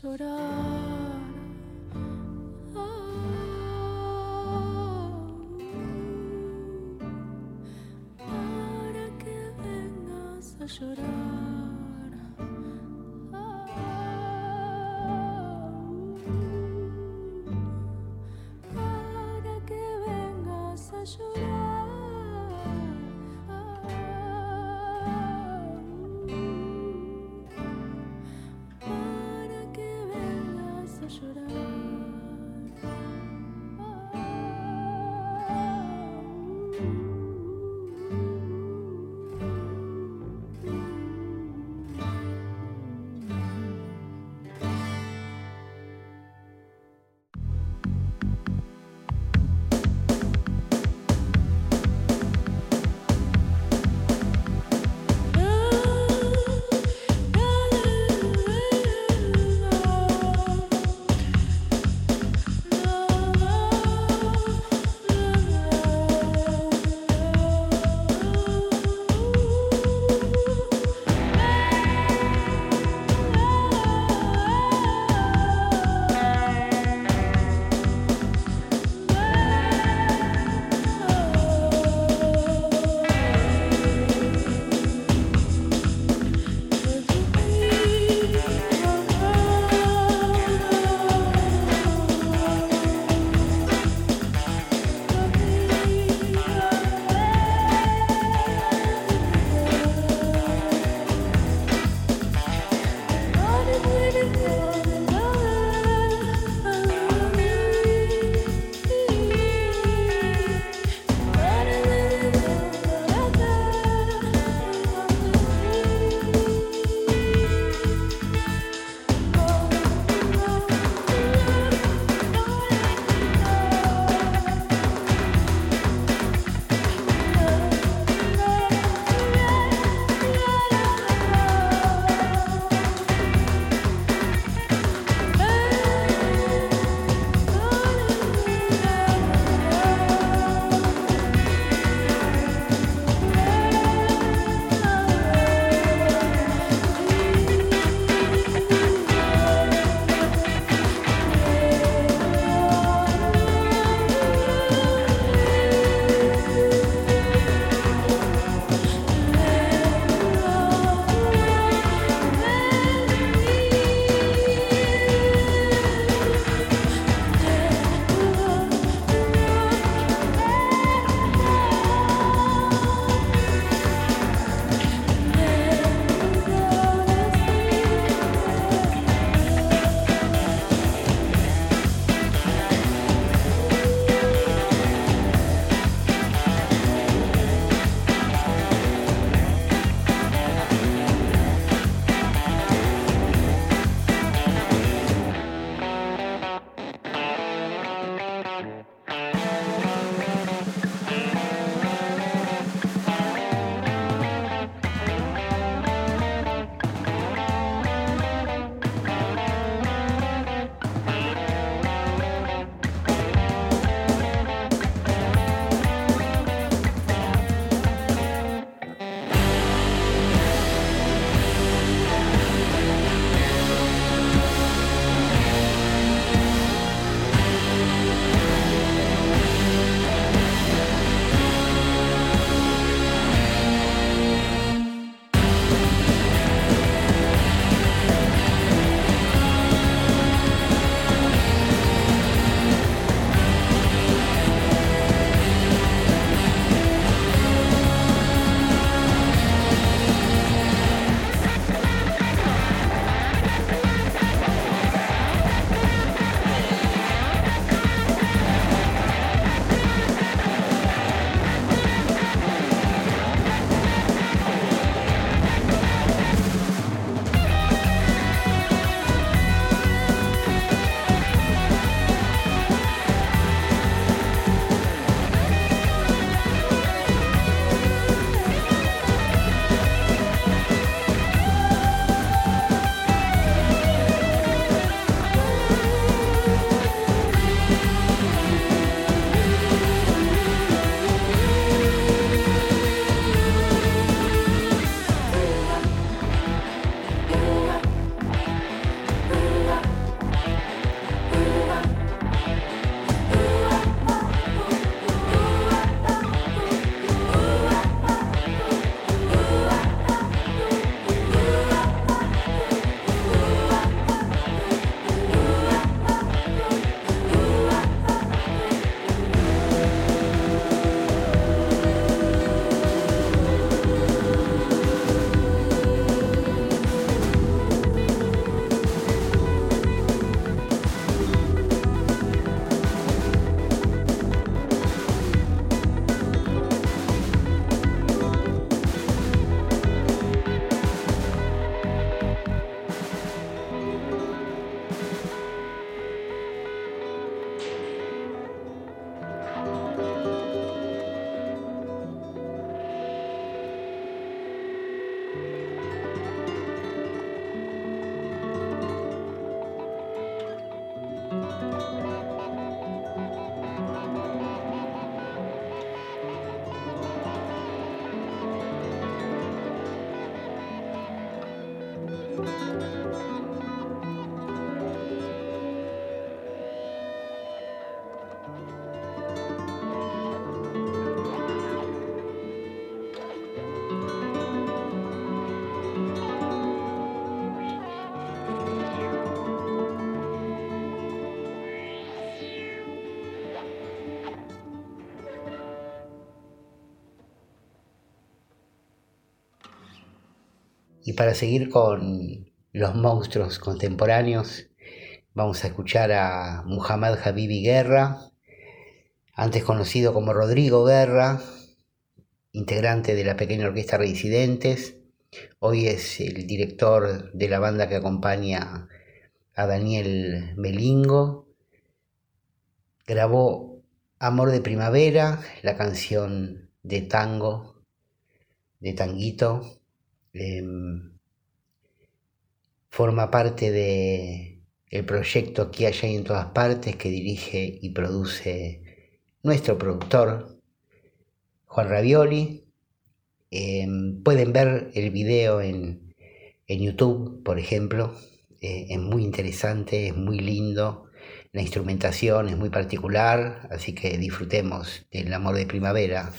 Llorar. Y para seguir con los monstruos contemporáneos, vamos a escuchar a Muhammad Habibi Guerra, antes conocido como Rodrigo Guerra, integrante de la pequeña orquesta Reincidentes. Hoy es el director de la banda que acompaña a Daniel Melingo. Grabó Amor de Primavera, la canción de tango, de tanguito. Em, forma parte de el proyecto Aquí, allá y en todas partes que dirige y produce nuestro productor, Juan Ravioli. Em, pueden ver el video en, en YouTube, por ejemplo. Eh, es muy interesante, es muy lindo. La instrumentación es muy particular, así que disfrutemos del amor de primavera.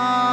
Escuchar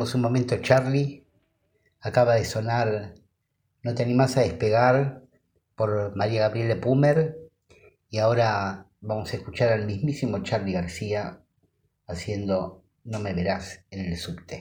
Un momento Charlie. Acaba de sonar No te animás a despegar por María Gabriela Pumer. Y ahora vamos a escuchar al mismísimo Charlie García haciendo No me verás en el subte.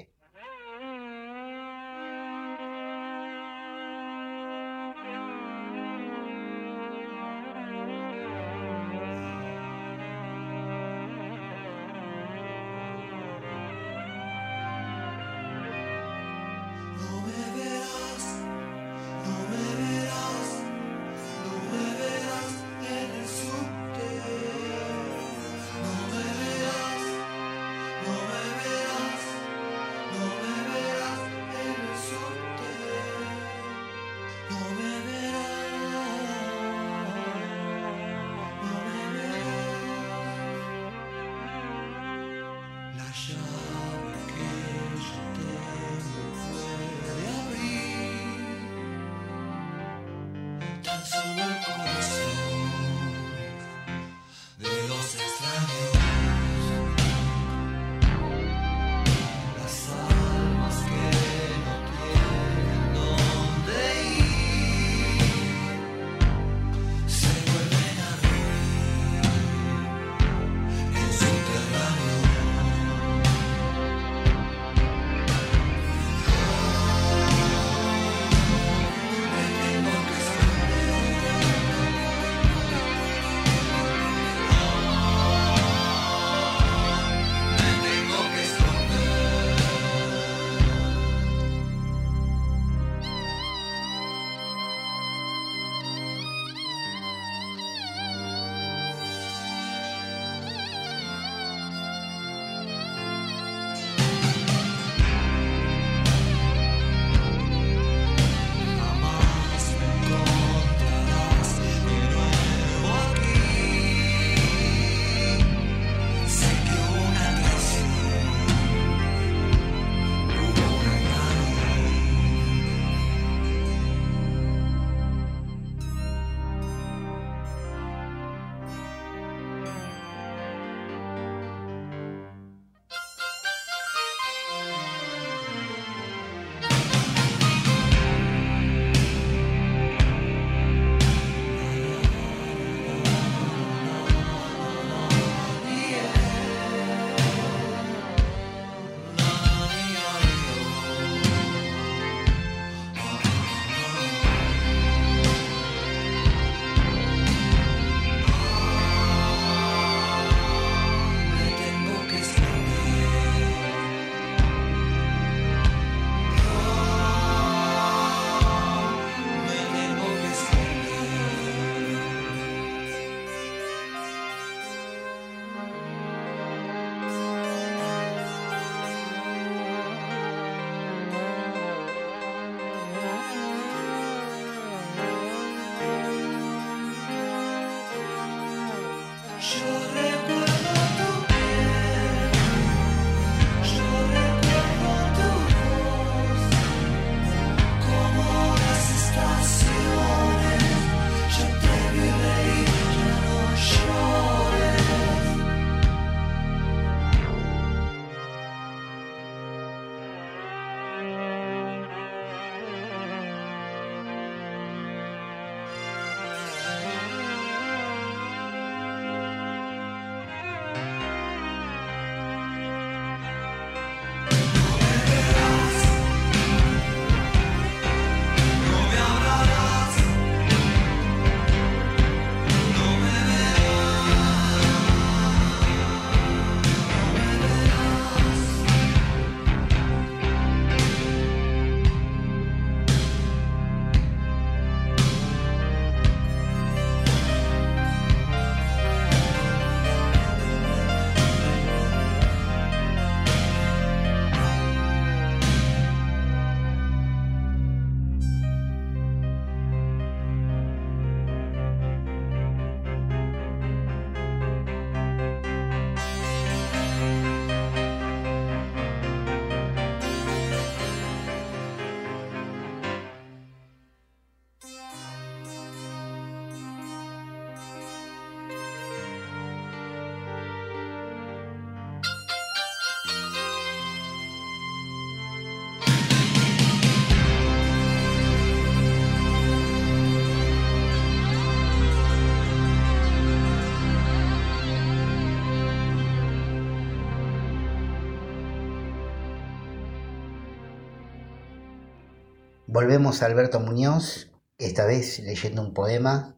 Volvemos a Alberto Muñoz, esta vez leyendo un poema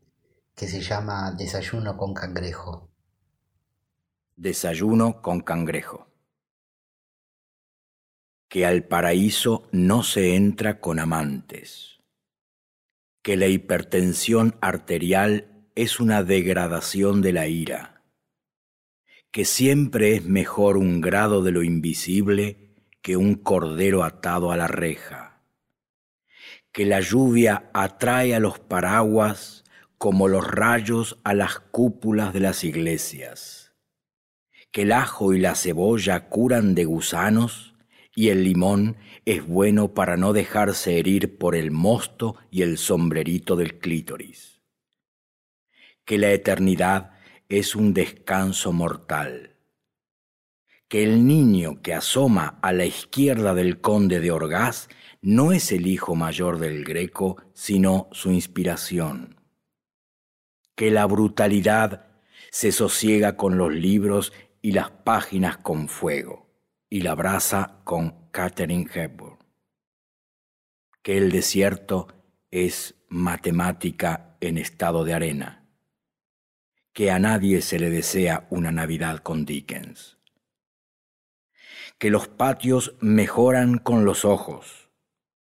que se llama Desayuno con cangrejo. Desayuno con cangrejo. Que al paraíso no se entra con amantes. Que la hipertensión arterial es una degradación de la ira. Que siempre es mejor un grado de lo invisible que un cordero atado a la reja. Que la lluvia atrae a los paraguas como los rayos a las cúpulas de las iglesias. Que el ajo y la cebolla curan de gusanos y el limón es bueno para no dejarse herir por el mosto y el sombrerito del clítoris. Que la eternidad es un descanso mortal. Que el niño que asoma a la izquierda del conde de Orgaz no es el hijo mayor del Greco, sino su inspiración. Que la brutalidad se sosiega con los libros y las páginas con fuego, y la brasa con Catherine Hepburn. Que el desierto es matemática en estado de arena. Que a nadie se le desea una Navidad con Dickens. Que los patios mejoran con los ojos.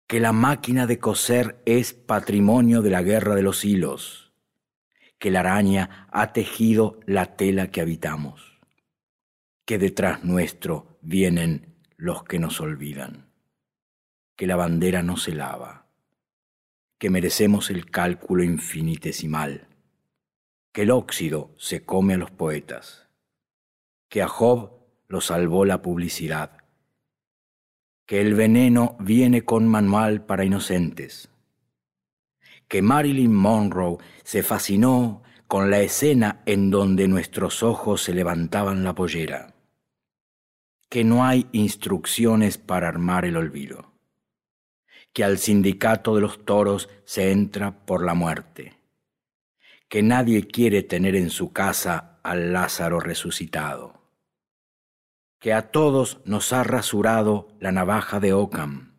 Que la máquina de coser es patrimonio de la guerra de los hilos. Que la araña ha tejido la tela que habitamos. Que detrás nuestro vienen los que nos olvidan. Que la bandera no se lava. Que merecemos el cálculo infinitesimal. Que el óxido se come a los poetas. Que a Job lo salvó la publicidad. Que el veneno viene con manual para inocentes. Que Marilyn Monroe se fascinó con la escena en donde nuestros ojos se levantaban la pollera. Que no hay instrucciones para armar el olvido, que al sindicato de los toros se entra por la muerte, que nadie quiere tener en su casa al Lázaro resucitado, que a todos nos ha rasurado la navaja de Ocam,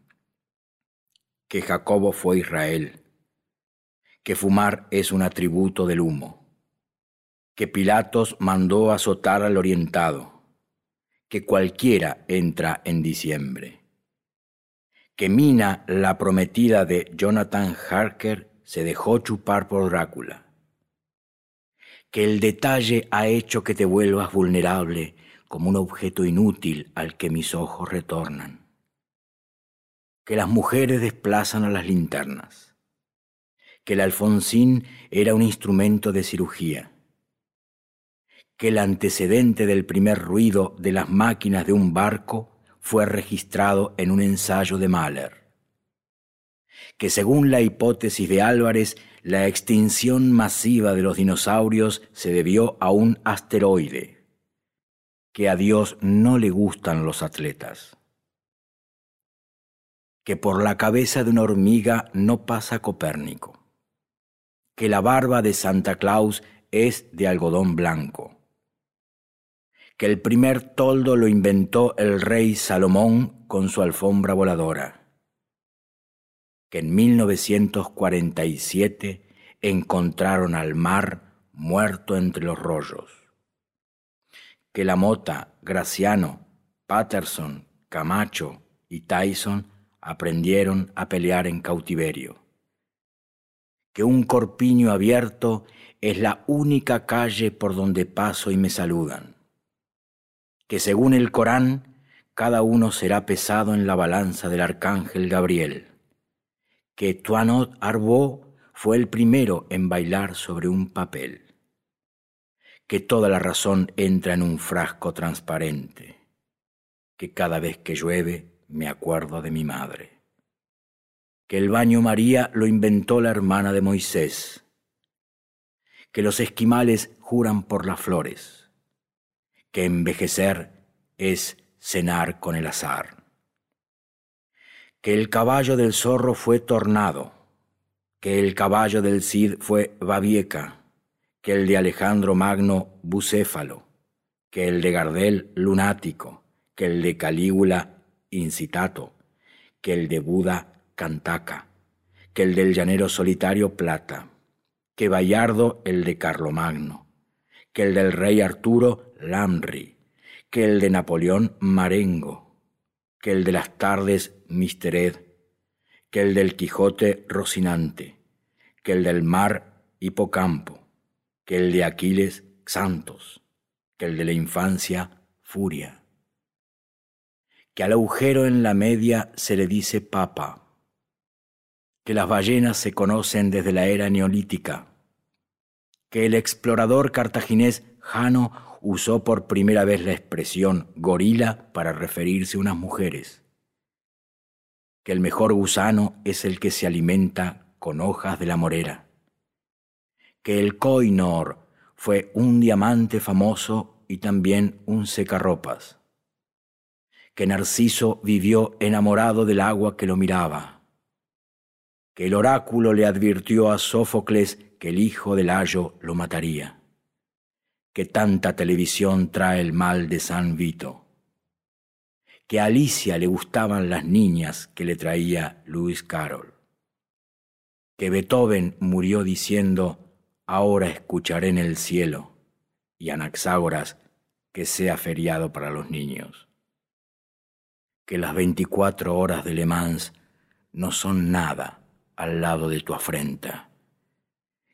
que Jacobo fue Israel, que fumar es un atributo del humo, que Pilatos mandó azotar al orientado, que cualquiera entra en diciembre. Que Mina, la prometida de Jonathan Harker, se dejó chupar por Drácula. Que el detalle ha hecho que te vuelvas vulnerable como un objeto inútil al que mis ojos retornan. Que las mujeres desplazan a las linternas. Que el alfonsín era un instrumento de cirugía que el antecedente del primer ruido de las máquinas de un barco fue registrado en un ensayo de Mahler, que según la hipótesis de Álvarez, la extinción masiva de los dinosaurios se debió a un asteroide, que a Dios no le gustan los atletas, que por la cabeza de una hormiga no pasa Copérnico, que la barba de Santa Claus es de algodón blanco, que el primer toldo lo inventó el rey Salomón con su alfombra voladora, que en 1947 encontraron al mar muerto entre los rollos, que la mota, Graciano, Patterson, Camacho y Tyson aprendieron a pelear en cautiverio, que un corpiño abierto es la única calle por donde paso y me saludan. Que según el Corán, cada uno será pesado en la balanza del arcángel Gabriel, que Tuanot Arbó fue el primero en bailar sobre un papel, que toda la razón entra en un frasco transparente, que cada vez que llueve me acuerdo de mi madre, que el baño María lo inventó la hermana de Moisés, que los esquimales juran por las flores, que envejecer es cenar con el azar. Que el caballo del zorro fue tornado, que el caballo del Cid fue babieca, que el de Alejandro Magno bucéfalo, que el de Gardel lunático, que el de Calígula incitato, que el de Buda Cantaca, que el del llanero solitario Plata, que Bayardo el de Carlomagno, que el del rey Arturo Lamri, que el de Napoleón Marengo, que el de las tardes Mistered, que el del Quijote Rocinante, que el del mar Hipocampo, que el de Aquiles Santos, que el de la infancia Furia, que al agujero en la media se le dice papa, que las ballenas se conocen desde la era neolítica, que el explorador cartaginés Jano usó por primera vez la expresión gorila para referirse a unas mujeres, que el mejor gusano es el que se alimenta con hojas de la morera, que el Koinor fue un diamante famoso y también un secarropas, que Narciso vivió enamorado del agua que lo miraba, que el oráculo le advirtió a Sófocles que el hijo del ayo lo mataría, que tanta televisión trae el mal de San Vito, que a Alicia le gustaban las niñas que le traía Lewis Carroll, que Beethoven murió diciendo, ahora escucharé en el cielo, y Anaxágoras, que sea feriado para los niños, que las 24 horas de Le Mans no son nada al lado de tu afrenta,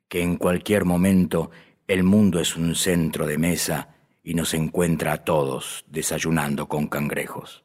que en cualquier momento el mundo es un centro de mesa y nos encuentra a todos desayunando con cangrejos.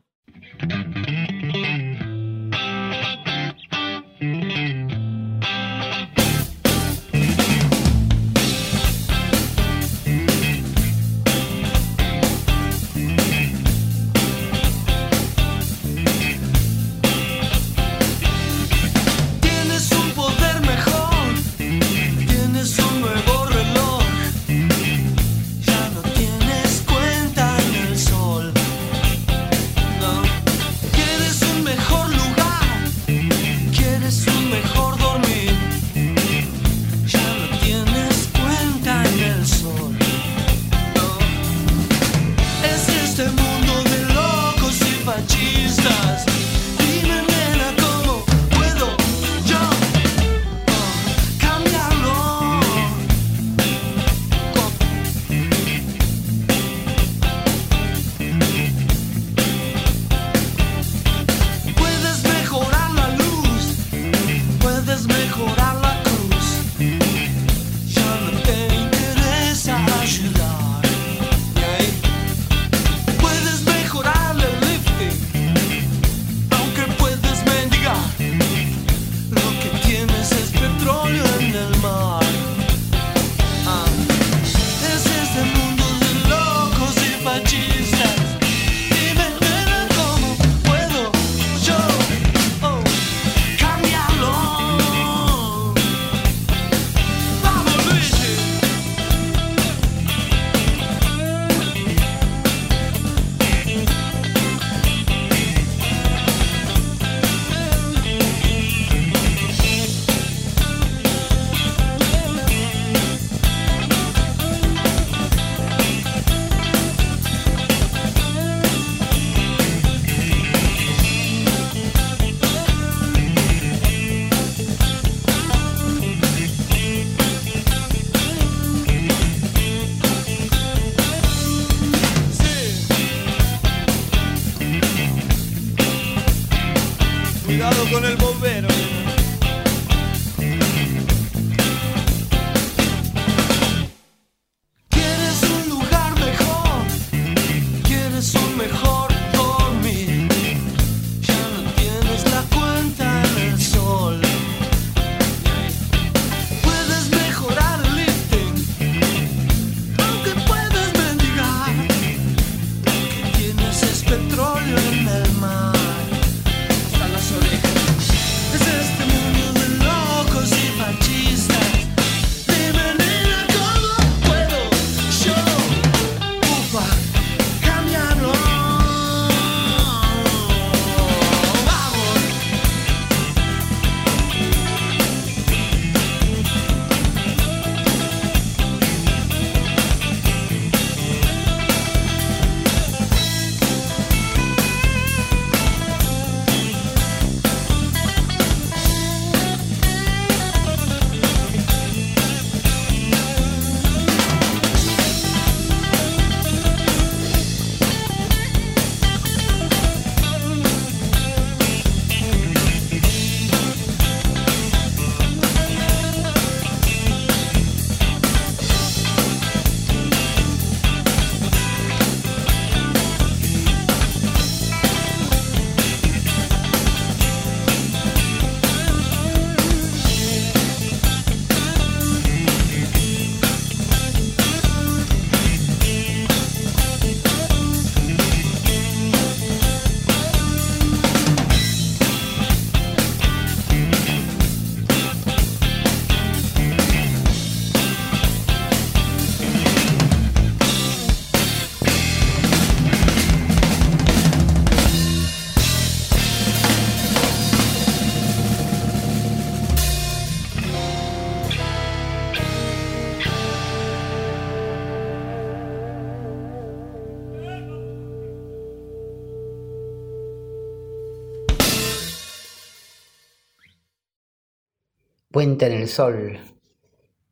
En el Sol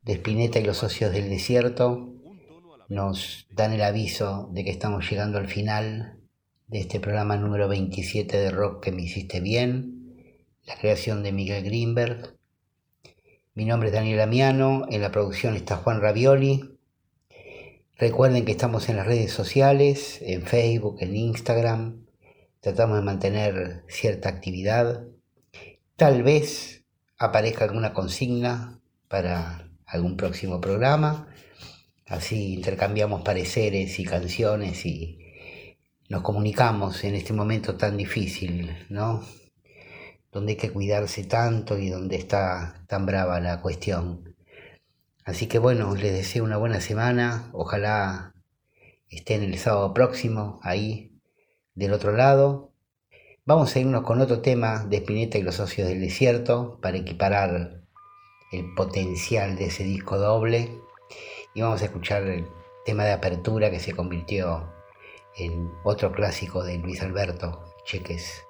de Spinetta y los socios del desierto nos dan el aviso de que estamos llegando al final de este programa número 27 de Rock que me hiciste bien, la creación de Miguel Greenberg. Mi nombre es Daniel Amiano, en la producción está Juan Ravioli. Recuerden que estamos en las redes sociales, en Facebook, en Instagram. Tratamos de mantener cierta actividad. Tal vez aparezca alguna consigna para algún próximo programa. Así intercambiamos pareceres y canciones y nos comunicamos en este momento tan difícil, ¿no? Donde hay que cuidarse tanto y donde está tan brava la cuestión. Así que bueno, les deseo una buena semana. Ojalá estén el sábado próximo ahí del otro lado. Vamos a irnos con otro tema de Spinetta y los socios del desierto para equiparar el potencial de ese disco doble. Y vamos a escuchar el tema de apertura que se convirtió en otro clásico de Luis Alberto, Cheques.